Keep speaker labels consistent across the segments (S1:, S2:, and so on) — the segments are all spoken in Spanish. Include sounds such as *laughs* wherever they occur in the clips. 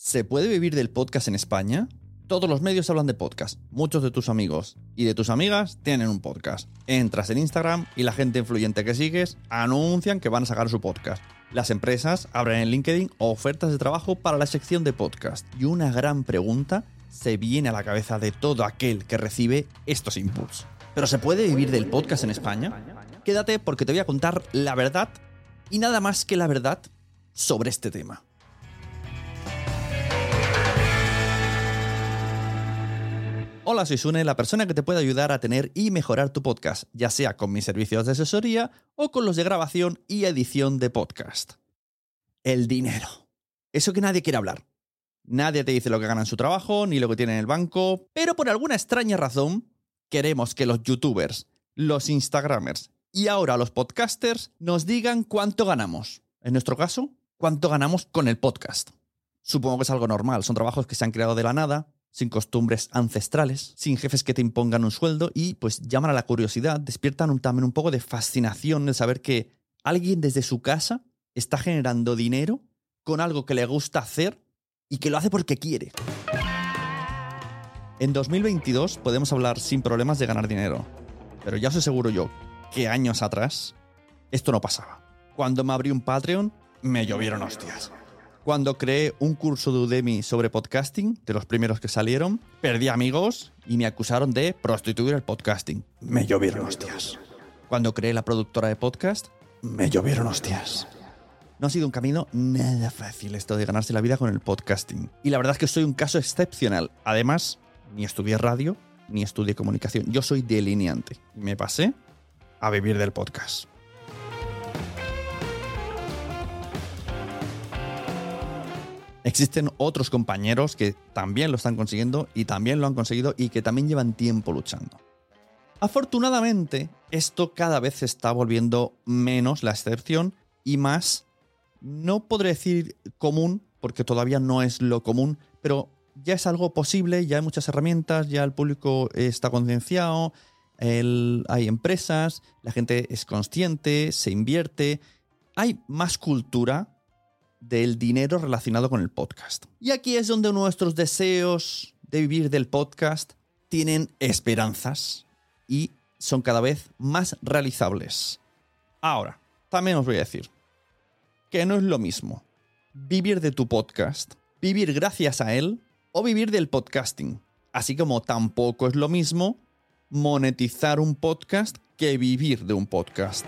S1: ¿Se puede vivir del podcast en España? Todos los medios hablan de podcast. Muchos de tus amigos y de tus amigas tienen un podcast. Entras en Instagram y la gente influyente que sigues anuncian que van a sacar su podcast. Las empresas abren en LinkedIn ofertas de trabajo para la sección de podcast. Y una gran pregunta se viene a la cabeza de todo aquel que recibe estos inputs. ¿Pero se puede vivir del podcast en España? Quédate porque te voy a contar la verdad y nada más que la verdad sobre este tema. Hola, soy Sune, la persona que te puede ayudar a tener y mejorar tu podcast, ya sea con mis servicios de asesoría o con los de grabación y edición de podcast. El dinero. Eso que nadie quiere hablar. Nadie te dice lo que gana en su trabajo, ni lo que tiene en el banco, pero por alguna extraña razón queremos que los youtubers, los instagramers y ahora los podcasters nos digan cuánto ganamos. En nuestro caso, cuánto ganamos con el podcast. Supongo que es algo normal, son trabajos que se han creado de la nada, sin costumbres ancestrales, sin jefes que te impongan un sueldo y pues llaman a la curiosidad, despiertan un- también un poco de fascinación de saber que alguien desde su casa está generando dinero con algo que le gusta hacer y que lo hace porque quiere. En 2022 podemos hablar sin problemas de ganar dinero, pero ya os aseguro yo que años atrás esto no pasaba. Cuando me abrí un Patreon, me llovieron hostias. Cuando creé un curso de Udemy sobre podcasting, de los primeros que salieron, perdí amigos y me acusaron de prostituir el podcasting. Me llovieron hostias. Cuando creé la productora de podcast, me llovieron hostias. No ha sido un camino nada fácil esto de ganarse la vida con el podcasting. Y la verdad es que soy un caso excepcional. Además, ni estudié radio, ni estudié comunicación. Yo soy delineante. Y me pasé a vivir del podcast. Existen otros compañeros que también lo están consiguiendo y también lo han conseguido y que también llevan tiempo luchando. Afortunadamente, esto cada vez está volviendo menos la excepción y más, no podré decir común, porque todavía no es lo común, pero ya es algo posible, ya hay muchas herramientas, ya el público está concienciado, hay empresas, la gente es consciente, se invierte, hay más cultura del dinero relacionado con el podcast. Y aquí es donde nuestros deseos de vivir del podcast tienen esperanzas y son cada vez más realizables. Ahora, también os voy a decir que no es lo mismo vivir de tu podcast, vivir gracias a él o vivir del podcasting. Así como tampoco es lo mismo monetizar un podcast que vivir de un podcast.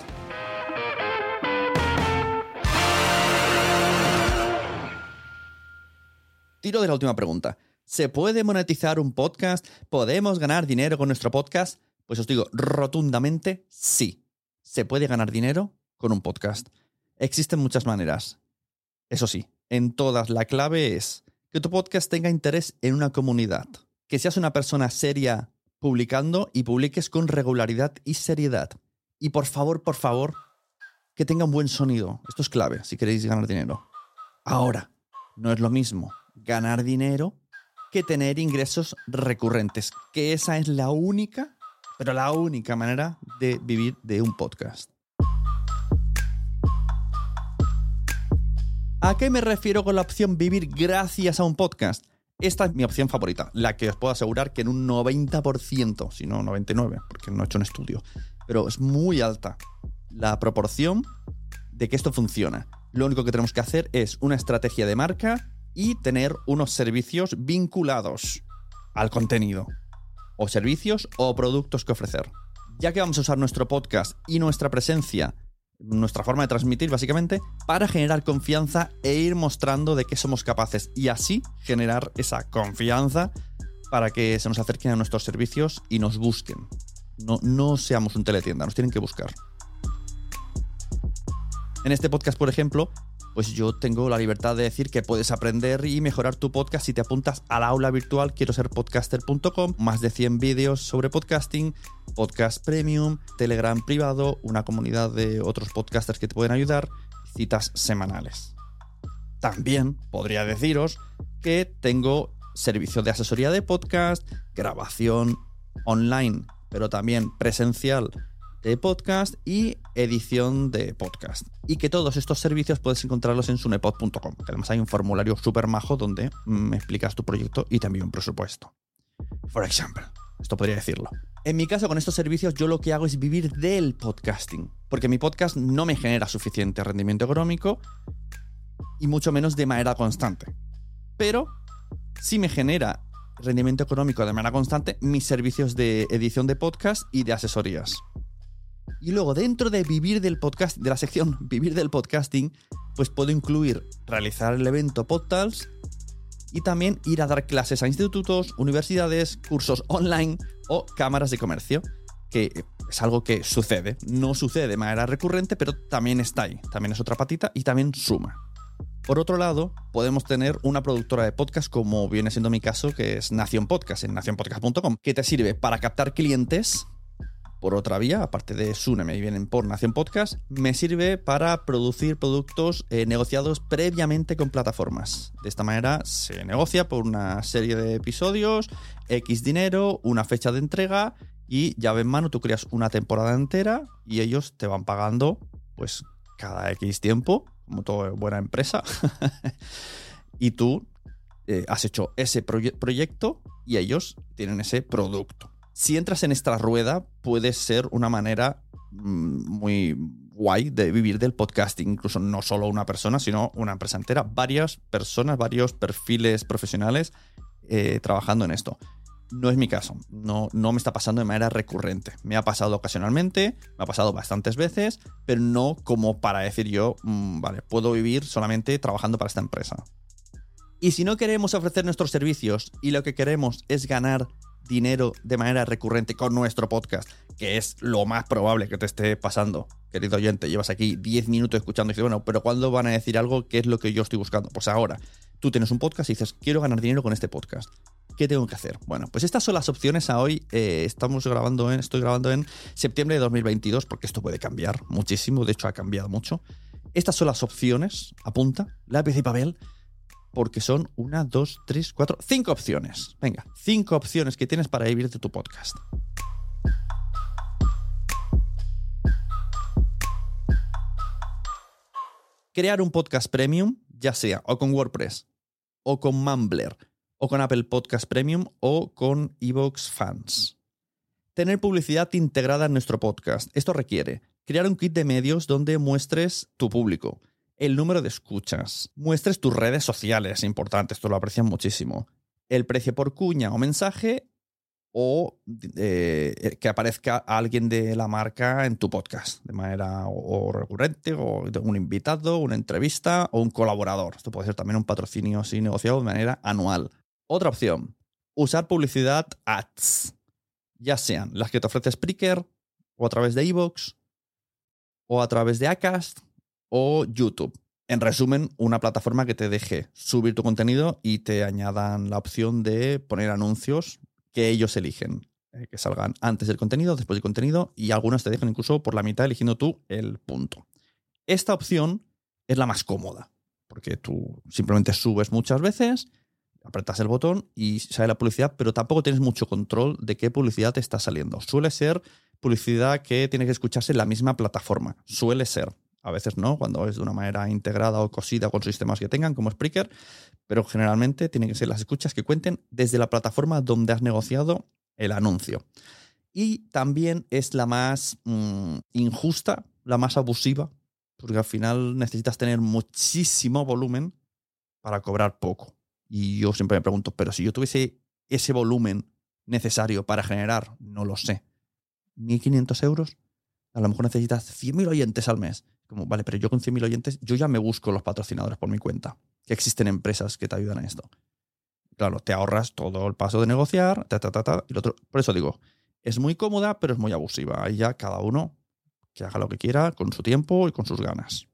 S1: Tiro de la última pregunta. ¿Se puede monetizar un podcast? ¿Podemos ganar dinero con nuestro podcast? Pues os digo rotundamente sí. Se puede ganar dinero con un podcast. Existen muchas maneras. Eso sí, en todas la clave es que tu podcast tenga interés en una comunidad. Que seas una persona seria publicando y publiques con regularidad y seriedad. Y por favor, por favor, que tenga un buen sonido. Esto es clave si queréis ganar dinero. Ahora, no es lo mismo ganar dinero que tener ingresos recurrentes, que esa es la única, pero la única manera de vivir de un podcast. ¿A qué me refiero con la opción vivir gracias a un podcast? Esta es mi opción favorita, la que os puedo asegurar que en un 90%, si no 99%, porque no he hecho un estudio, pero es muy alta la proporción de que esto funciona. Lo único que tenemos que hacer es una estrategia de marca y tener unos servicios vinculados al contenido. O servicios o productos que ofrecer. Ya que vamos a usar nuestro podcast y nuestra presencia, nuestra forma de transmitir básicamente, para generar confianza e ir mostrando de qué somos capaces y así generar esa confianza para que se nos acerquen a nuestros servicios y nos busquen. No, no seamos un teletienda, nos tienen que buscar. En este podcast, por ejemplo, pues yo tengo la libertad de decir que puedes aprender y mejorar tu podcast si te apuntas al aula virtual quiero ser podcaster.com, más de 100 vídeos sobre podcasting, podcast premium, Telegram privado, una comunidad de otros podcasters que te pueden ayudar, citas semanales. También podría deciros que tengo servicio de asesoría de podcast, grabación online, pero también presencial de podcast y edición de podcast. Y que todos estos servicios puedes encontrarlos en sunepod.com. Además hay un formulario súper majo donde me explicas tu proyecto y también un presupuesto. For example, esto podría decirlo. En mi caso, con estos servicios, yo lo que hago es vivir del podcasting. Porque mi podcast no me genera suficiente rendimiento económico y mucho menos de manera constante. Pero sí me genera rendimiento económico de manera constante mis servicios de edición de podcast y de asesorías. Y luego dentro de vivir del podcast, de la sección *laughs* vivir del podcasting, pues puedo incluir realizar el evento Podtals y también ir a dar clases a institutos, universidades, cursos online o cámaras de comercio, que es algo que sucede. No sucede de manera recurrente, pero también está ahí. También es otra patita y también suma. Por otro lado, podemos tener una productora de podcast como viene siendo mi caso, que es Nación Podcast, en nacionpodcast.com, que te sirve para captar clientes por otra vía, aparte de Sune, me vienen por Nación Podcast, me sirve para producir productos eh, negociados previamente con plataformas. De esta manera se negocia por una serie de episodios, X dinero, una fecha de entrega y llave en mano tú creas una temporada entera y ellos te van pagando pues cada X tiempo, como toda buena empresa. *laughs* y tú eh, has hecho ese proyecto y ellos tienen ese producto si entras en esta rueda, puede ser una manera mm, muy guay de vivir del podcasting. Incluso no solo una persona, sino una empresa entera. Varias personas, varios perfiles profesionales eh, trabajando en esto. No es mi caso, no, no me está pasando de manera recurrente. Me ha pasado ocasionalmente, me ha pasado bastantes veces, pero no como para decir yo, mm, vale, puedo vivir solamente trabajando para esta empresa. Y si no queremos ofrecer nuestros servicios y lo que queremos es ganar dinero de manera recurrente con nuestro podcast, que es lo más probable que te esté pasando. Querido oyente, llevas aquí 10 minutos escuchando y dices, bueno, pero ¿cuándo van a decir algo que es lo que yo estoy buscando? Pues ahora, tú tienes un podcast y dices, quiero ganar dinero con este podcast. ¿Qué tengo que hacer? Bueno, pues estas son las opciones a hoy. Eh, estamos grabando en, estoy grabando en septiembre de 2022, porque esto puede cambiar muchísimo, de hecho ha cambiado mucho. Estas son las opciones, apunta, lápiz y papel porque son una, dos, tres, cuatro, cinco opciones. Venga, cinco opciones que tienes para vivir de tu podcast. Crear un podcast premium, ya sea o con WordPress, o con Mumbler, o con Apple Podcast Premium, o con Evox Fans. Tener publicidad integrada en nuestro podcast. Esto requiere crear un kit de medios donde muestres tu público, el número de escuchas, muestres tus redes sociales, importante, esto lo aprecian muchísimo, el precio por cuña o mensaje o eh, que aparezca alguien de la marca en tu podcast de manera o, recurrente o un invitado, una entrevista o un colaborador. Esto puede ser también un patrocinio así negociado de manera anual. Otra opción, usar publicidad ads, ya sean las que te ofrece Spreaker o a través de iVoox o a través de Acast o YouTube. En resumen, una plataforma que te deje subir tu contenido y te añadan la opción de poner anuncios que ellos eligen, eh, que salgan antes del contenido, después del contenido y algunas te dejan incluso por la mitad eligiendo tú el punto. Esta opción es la más cómoda, porque tú simplemente subes muchas veces, apretas el botón y sale la publicidad, pero tampoco tienes mucho control de qué publicidad te está saliendo. Suele ser publicidad que tiene que escucharse en la misma plataforma. Suele ser a veces no, cuando es de una manera integrada o cosida con sistemas que tengan, como Spreaker, pero generalmente tienen que ser las escuchas que cuenten desde la plataforma donde has negociado el anuncio. Y también es la más mm, injusta, la más abusiva, porque al final necesitas tener muchísimo volumen para cobrar poco. Y yo siempre me pregunto, pero si yo tuviese ese volumen necesario para generar, no lo sé, 1.500 euros, a lo mejor necesitas 100.000 oyentes al mes. Como, vale, pero yo con 100.000 oyentes, yo ya me busco los patrocinadores por mi cuenta, que existen empresas que te ayudan a esto. Claro, te ahorras todo el paso de negociar, ta, ta, ta, ta, y otro. Por eso digo, es muy cómoda, pero es muy abusiva. Ahí ya cada uno que haga lo que quiera con su tiempo y con sus ganas.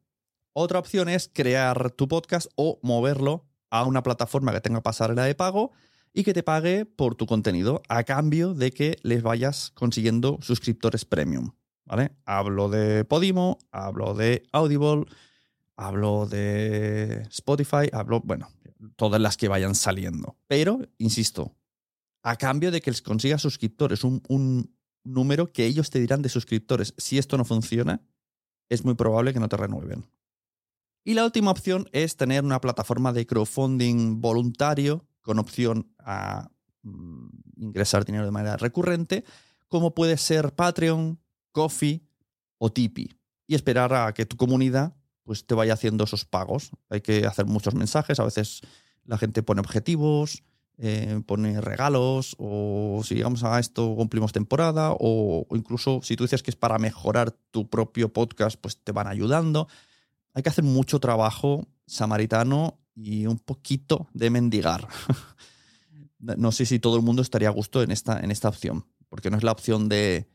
S1: Otra opción es crear tu podcast o moverlo a una plataforma que tenga pasarela de pago y que te pague por tu contenido a cambio de que les vayas consiguiendo suscriptores premium. ¿Vale? Hablo de Podimo, hablo de Audible, hablo de Spotify, hablo, bueno, todas las que vayan saliendo. Pero, insisto, a cambio de que les consigas suscriptores, un, un número que ellos te dirán de suscriptores. Si esto no funciona, es muy probable que no te renueven. Y la última opción es tener una plataforma de crowdfunding voluntario con opción a mm, ingresar dinero de manera recurrente, como puede ser Patreon, Coffee o Tipeee. Y esperar a que tu comunidad pues, te vaya haciendo esos pagos. Hay que hacer muchos mensajes, a veces la gente pone objetivos, eh, pone regalos, o si llegamos a esto cumplimos temporada, o, incluso si tú dices que es para mejorar tu propio podcast, pues te van ayudando. Hay que hacer mucho trabajo samaritano y un poquito de mendigar. *laughs* no sé si todo el mundo estaría a gusto en esta, en esta opción, porque no es la opción de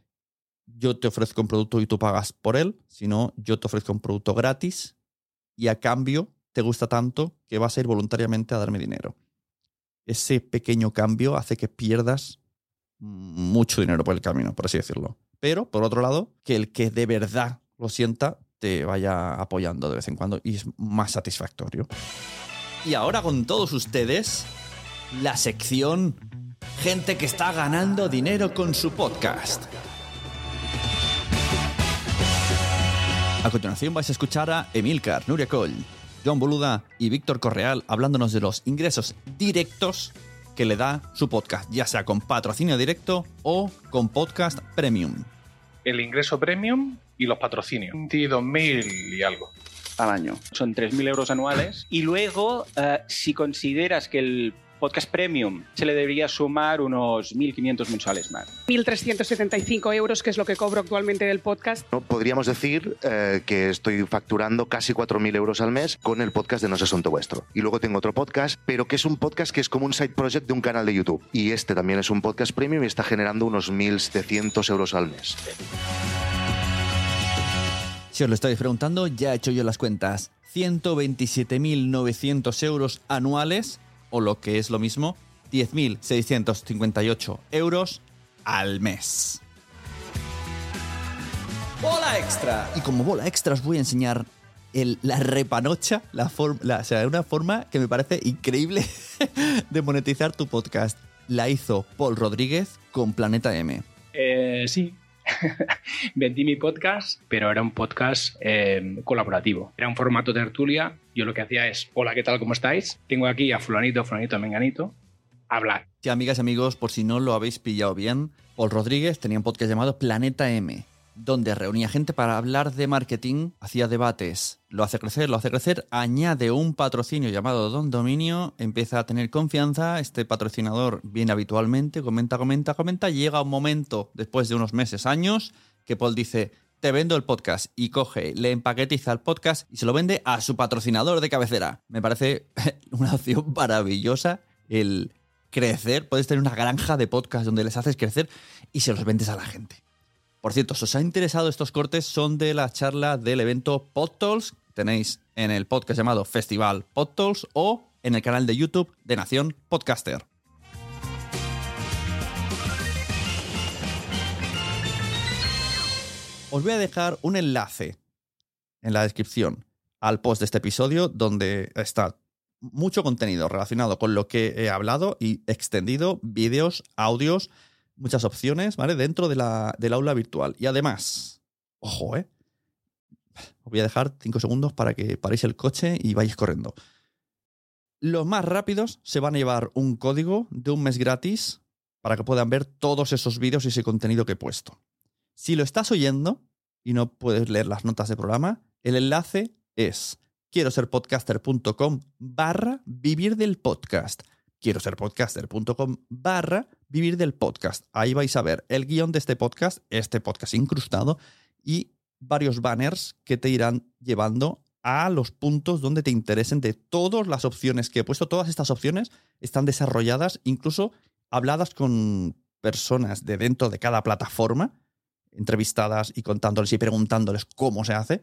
S1: yo te ofrezco un producto y tú pagas por él, sino yo te ofrezco un producto gratis y a cambio te gusta tanto que vas a ir voluntariamente a darme dinero ese pequeño cambio hace que pierdas mucho dinero por el camino, por así decirlo. Pero, por otro lado, que el que de verdad lo sienta te vaya apoyando de vez en cuando y es más satisfactorio. Y ahora con todos ustedes, la sección Gente que está ganando dinero con su podcast. A continuación vais a escuchar a Emilcar, Nuria Coll, John Boluda y Víctor Correal hablándonos de los ingresos directos que le da su podcast, ya sea con patrocinio directo o con podcast premium.
S2: El ingreso premium y los patrocinios. 22.000 y algo.
S3: Al año. Son 3.000 euros anuales. Y luego, eh, si consideras que el podcast premium se le debería sumar unos 1.500 mensuales más.
S4: 1.375 euros, que es lo que cobro actualmente del podcast.
S5: ¿No? Podríamos decir eh, que estoy facturando casi 4.000 euros al mes con el podcast de No es Asunto Vuestro. Y luego tengo otro podcast, pero que es un podcast que es como un side project de un canal de YouTube. Y este también es un podcast premium y está generando unos 1.700 euros al mes.
S1: Si os lo estáis preguntando, ya he hecho yo las cuentas. 127.900 euros anuales o lo que es lo mismo, 10.658 euros al mes. ¡Bola extra! Y como bola extra os voy a enseñar el, la repanocha, la forma, o sea, una forma que me parece increíble *laughs* de monetizar tu podcast. La hizo Paul Rodríguez con Planeta M.
S6: Eh, sí, *laughs* vendí mi podcast, pero era un podcast eh, colaborativo. Era un formato tertulia. Yo lo que hacía es, hola, ¿qué tal? ¿Cómo estáis? Tengo aquí a fulanito, fulanito, menganito. Hablar.
S1: Sí, amigas y amigos, por si no lo habéis pillado bien, Paul Rodríguez tenía un podcast llamado Planeta M donde reunía gente para hablar de marketing, hacía debates, lo hace crecer, lo hace crecer, añade un patrocinio llamado Don Dominio, empieza a tener confianza, este patrocinador viene habitualmente, comenta, comenta, comenta, llega un momento, después de unos meses, años, que Paul dice, te vendo el podcast y coge, le empaquetiza el podcast y se lo vende a su patrocinador de cabecera. Me parece *laughs* una opción maravillosa el crecer, puedes tener una granja de podcast donde les haces crecer y se los vendes a la gente. Por cierto, si os ha interesado estos cortes, son de la charla del evento PodTools. Tenéis en el podcast llamado Festival PodTools o en el canal de YouTube de Nación Podcaster. Os voy a dejar un enlace en la descripción al post de este episodio donde está mucho contenido relacionado con lo que he hablado y extendido, vídeos, audios, muchas opciones, ¿vale? Dentro de la, del aula virtual. Y además, ojo, ¿eh? Os voy a dejar cinco segundos para que paréis el coche y vayáis corriendo. Los más rápidos se van a llevar un código de un mes gratis para que puedan ver todos esos vídeos y ese contenido que he puesto. Si lo estás oyendo y no puedes leer las notas de programa, El enlace es quiero ser podcaster.com barra vivir del podcast. Quiero ser podcaster.com barra vivir del podcast. Ahí vais a ver el guion de este podcast, este podcast incrustado y varios banners que te irán llevando a los puntos donde te interesen de todas las opciones que he puesto. Todas estas opciones están desarrolladas, incluso habladas con personas de dentro de cada plataforma, entrevistadas y contándoles y preguntándoles cómo se hace.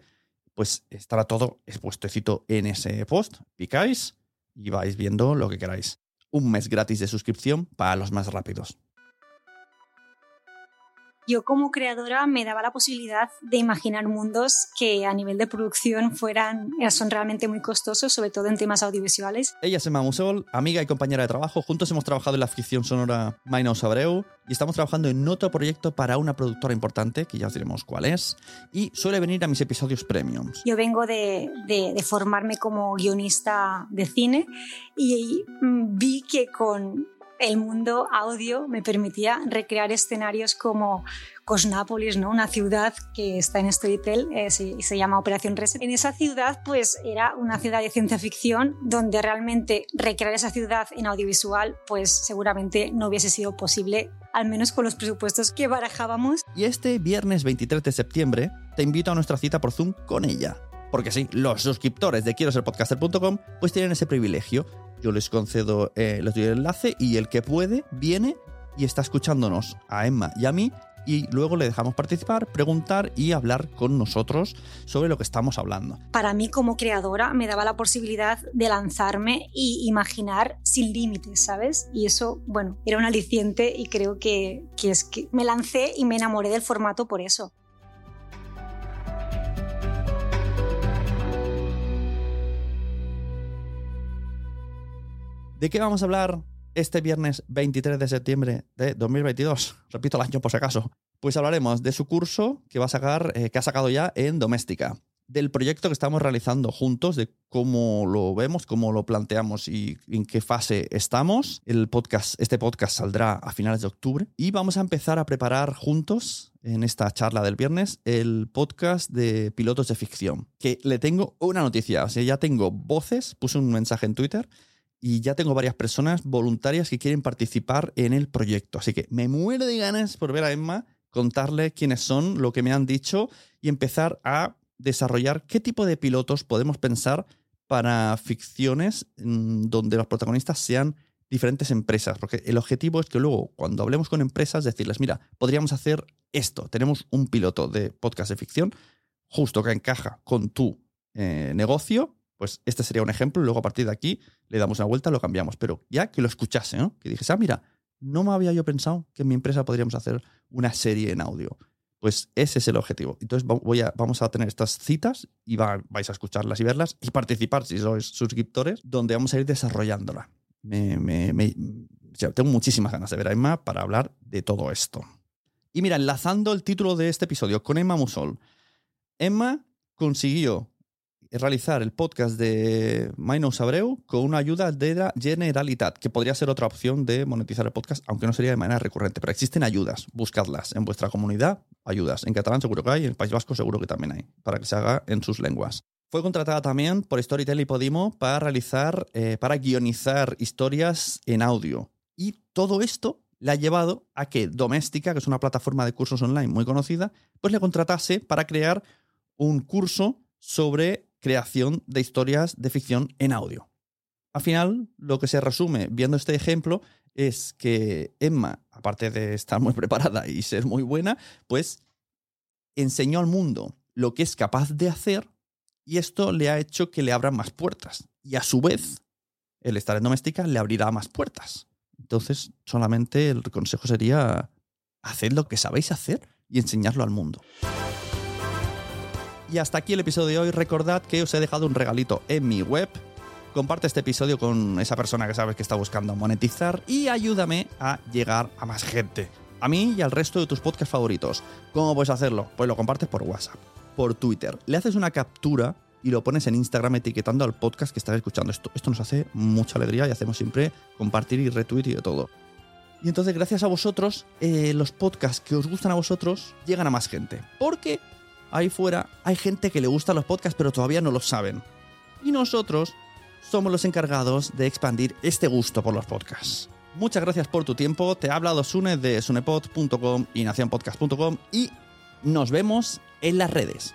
S1: Pues estará todo expuestecito en ese post. Picáis y vais viendo lo que queráis. Un mes gratis de suscripción para los más rápidos
S7: yo como creadora me daba la posibilidad de imaginar mundos que a nivel de producción fueran, son realmente muy costosos, sobre todo en temas audiovisuales.
S1: Ella es Emma Musol, amiga y compañera de trabajo. Juntos hemos trabajado en la ficción sonora Mainos Abreu y estamos trabajando en otro proyecto para una productora importante, que ya os diremos cuál es, y suele venir a mis episodios premiums.
S7: Yo vengo de, de, de formarme como guionista de cine y vi que con el mundo audio me permitía recrear escenarios como Cosnápolis, ¿no? una ciudad que está en Storytel y eh, se, llama Operación Reset. En esa ciudad, pues era una ciudad de ciencia ficción donde realmente recrear esa ciudad en audiovisual, pues seguramente no hubiese sido posible, al menos con los presupuestos que barajábamos.
S1: Y este viernes 23 de septiembre te invito a nuestra cita por Zoom con ella. Porque sí, los suscriptores de quiero ser podcaster.com pues tienen ese privilegio yo les concedo, eh, les doy el enlace y el que puede viene y está escuchándonos a Emma y a mí y luego le dejamos participar, preguntar y hablar con nosotros sobre lo que estamos hablando.
S7: Para mí como creadora me daba la posibilidad de lanzarme y imaginar sin límites, ¿sabes? Y eso, bueno, era un aliciente y creo que, que es que me lancé y me enamoré del formato por eso.
S1: ¿De qué vamos a hablar este viernes 23 de septiembre de 2022? Repito el año por si acaso. Pues hablaremos de su curso que va a sacar, eh, que ha sacado ya en Doméstica, del proyecto que estamos realizando juntos, de cómo lo vemos, cómo lo planteamos y en qué fase estamos. El podcast, este podcast saldrá a finales de octubre y vamos a empezar a preparar juntos en esta charla del viernes el podcast de pilotos de ficción. Que le tengo una noticia, o sea, ya tengo voces, puse un mensaje en Twitter y ya tengo varias personas voluntarias que quieren participar en el proyecto. Así que me muero de ganas por ver a Emma, contarle quiénes son, lo que me han dicho y empezar a desarrollar qué tipo de pilotos podemos pensar para ficciones mm, donde los protagonistas sean diferentes empresas. Porque el objetivo es que luego, cuando hablemos con empresas, decirles, mira, podríamos hacer esto. Tenemos un piloto de podcast de ficción justo que encaja con tu eh, negocio pues este sería un ejemplo, y luego a partir de aquí le damos una vuelta, lo cambiamos. Pero ya que lo escuchase, ¿no? Que dijese, ah, mira, no me había yo pensado que en mi empresa podríamos hacer una serie en audio. Pues ese es el objetivo. Entonces voy a, vamos a tener estas citas y vais a escucharlas y verlas y participar si sois suscriptores, donde vamos a ir desarrollándola. tengo muchísimas ganas de ver a Emma para hablar de todo esto. Y mira, enlazando el título de este episodio con Emma Musol. Emma consiguió realizar el podcast de Mainos Abreu con una ayuda de la Generalitat, que podría ser otra opción de monetizar el podcast, aunque no sería de manera recurrente. Pero existen ayudas, buscadlas en vuestra comunidad, ayudas. En catalán seguro que hay, en el País Vasco seguro que también hay, para que se haga en sus lenguas. Fue contratada también por Storytel y Podimo para realizar, eh, para guionizar historias en audio. Y todo esto le ha llevado a que Doméstica, que es una plataforma de cursos online muy conocida, pues le contratase para crear un curso sobre creación de historias de ficción en audio. Al final, lo que se resume viendo este ejemplo es que Emma, aparte de estar muy *laughs* preparada y ser muy buena, pues enseñó al mundo lo que es capaz de hacer y esto le ha hecho que le abran más puertas. Y a su vez, el estar en doméstica le abrirá más puertas. Entonces, solamente el consejo sería, haced lo que sabéis hacer y enseñarlo al mundo. Y hasta aquí el episodio de hoy. Recordad que os he dejado un regalito en mi web. Comparte este episodio con esa persona que sabes que está buscando monetizar y ayúdame a llegar a más gente. A mí y al resto de tus podcasts favoritos. ¿Cómo puedes hacerlo? Pues lo compartes por WhatsApp, por Twitter. Le haces una captura y lo pones en Instagram etiquetando al podcast que estás escuchando. Esto, nos hace mucha alegría y hacemos siempre compartir y retweet y de todo. Y entonces, gracias a vosotros, eh, los podcasts que os gustan a vosotros llegan a más gente. Porque ahí fuera hay gente que le gustan los podcasts pero todavía no lo saben. Y nosotros somos los encargados de expandir este gusto por los podcasts. Muchas gracias por tu tiempo. Te ha hablado Sune de sunepod.com y nacionpodcast.com y nos vemos en las redes.